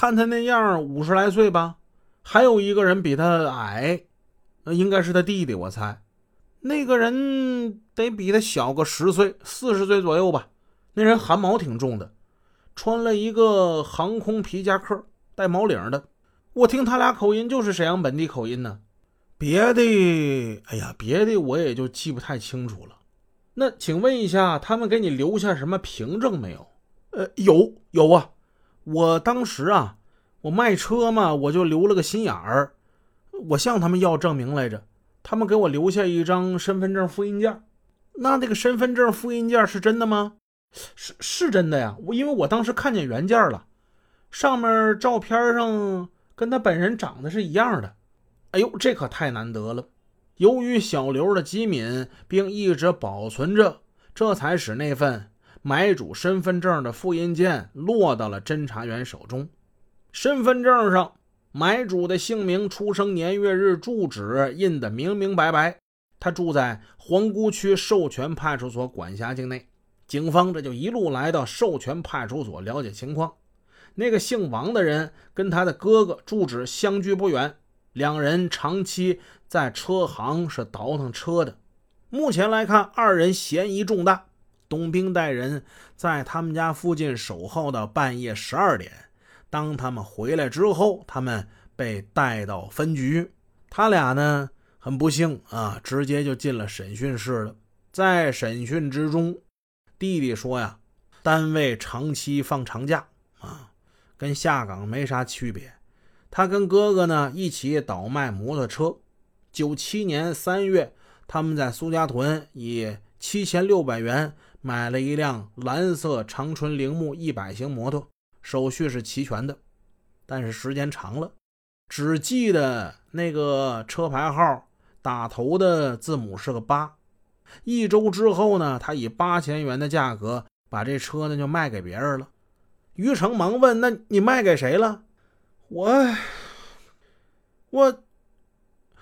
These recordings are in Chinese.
看他那样五十来岁吧。还有一个人比他矮，那应该是他弟弟，我猜。那个人得比他小个十岁，四十岁左右吧。那人汗毛挺重的，穿了一个航空皮夹克，带毛领的。我听他俩口音就是沈阳本地口音呢。别的，哎呀，别的我也就记不太清楚了。那请问一下，他们给你留下什么凭证没有？呃，有有啊。我当时啊，我卖车嘛，我就留了个心眼儿，我向他们要证明来着。他们给我留下一张身份证复印件，那那个身份证复印件是真的吗？是是真的呀，我因为我当时看见原件了，上面照片上跟他本人长得是一样的。哎呦，这可太难得了！由于小刘的机敏，并一直保存着，这才使那份买主身份证的复印件落到了侦查员手中。身份证上。买主的姓名、出生年月日、住址印得明明白白。他住在皇姑区授权派出所管辖境内。警方这就一路来到授权派出所了解情况。那个姓王的人跟他的哥哥住址相距不远，两人长期在车行是倒腾车的。目前来看，二人嫌疑重大。董兵带人在他们家附近守候到半夜十二点。当他们回来之后，他们被带到分局。他俩呢，很不幸啊，直接就进了审讯室了。在审讯之中，弟弟说呀，单位长期放长假啊，跟下岗没啥区别。他跟哥哥呢一起倒卖摩托车。九七年三月，他们在苏家屯以七千六百元买了一辆蓝色长春铃木一百型摩托。手续是齐全的，但是时间长了，只记得那个车牌号打头的字母是个八。一周之后呢，他以八千元的价格把这车呢就卖给别人了。于成忙问：“那你卖给谁了？”我，我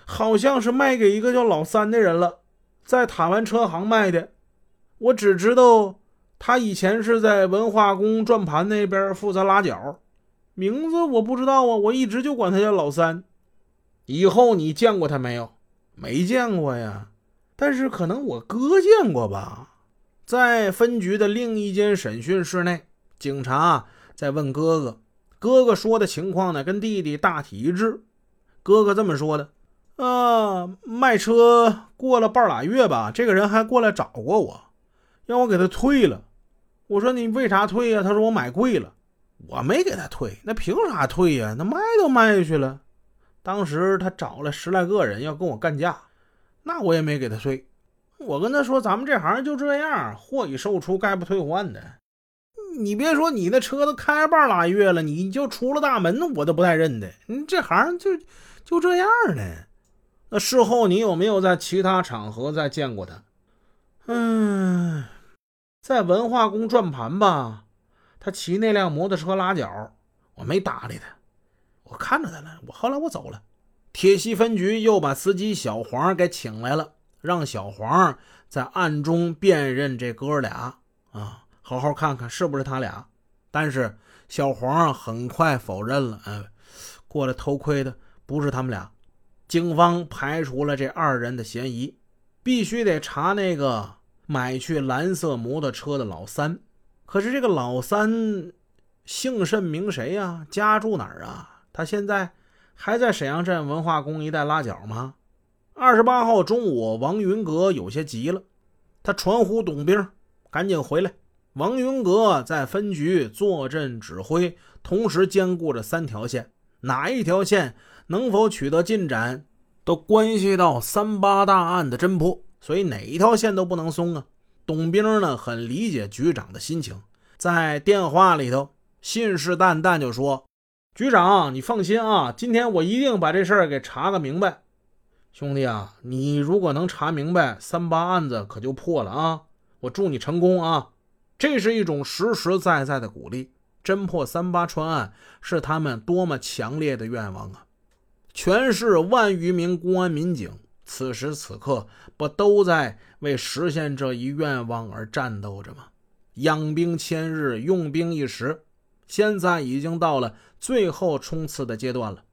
好像是卖给一个叫老三的人了，在塔湾车行卖的。我只知道。他以前是在文化宫转盘那边负责拉脚，名字我不知道啊，我一直就管他叫老三。以后你见过他没有？没见过呀，但是可能我哥见过吧。在分局的另一间审讯室内，警察在问哥哥，哥哥说的情况呢，跟弟弟大体一致。哥哥这么说的：啊，卖车过了半拉月吧，这个人还过来找过我，让我给他退了。我说你为啥退呀？他说我买贵了，我没给他退，那凭啥退呀？那卖都卖下去了。当时他找了十来个人要跟我干架，那我也没给他退。我跟他说，咱们这行就这样，货已售出，概不退换的。你别说，你那车都开半拉月了，你就出了大门，我都不带认的。你这行就就这样呢。那事后你有没有在其他场合再见过他？嗯。在文化宫转盘吧，他骑那辆摩托车拉脚，我没搭理他，我看着他了。我后来我走了。铁西分局又把司机小黄给请来了，让小黄在暗中辨认这哥俩啊，好好看看是不是他俩。但是小黄很快否认了，哎，过来偷窥的不是他们俩。警方排除了这二人的嫌疑，必须得查那个。买去蓝色摩托车的老三，可是这个老三姓甚名谁呀？家住哪儿啊？他现在还在沈阳镇文化宫一带拉脚吗？二十八号中午，王云阁有些急了，他传呼董兵赶紧回来。王云阁在分局坐镇指挥，同时兼顾着三条线，哪一条线能否取得进展，都关系到三八大案的侦破。所以哪一条线都不能松啊！董兵呢很理解局长的心情，在电话里头信誓旦旦就说：“局长，你放心啊，今天我一定把这事儿给查个明白。兄弟啊，你如果能查明白，三八案子可就破了啊！我祝你成功啊！这是一种实实在在的鼓励。侦破三八川案是他们多么强烈的愿望啊！全市万余名公安民警。”此时此刻，不都在为实现这一愿望而战斗着吗？养兵千日，用兵一时。现在已经到了最后冲刺的阶段了。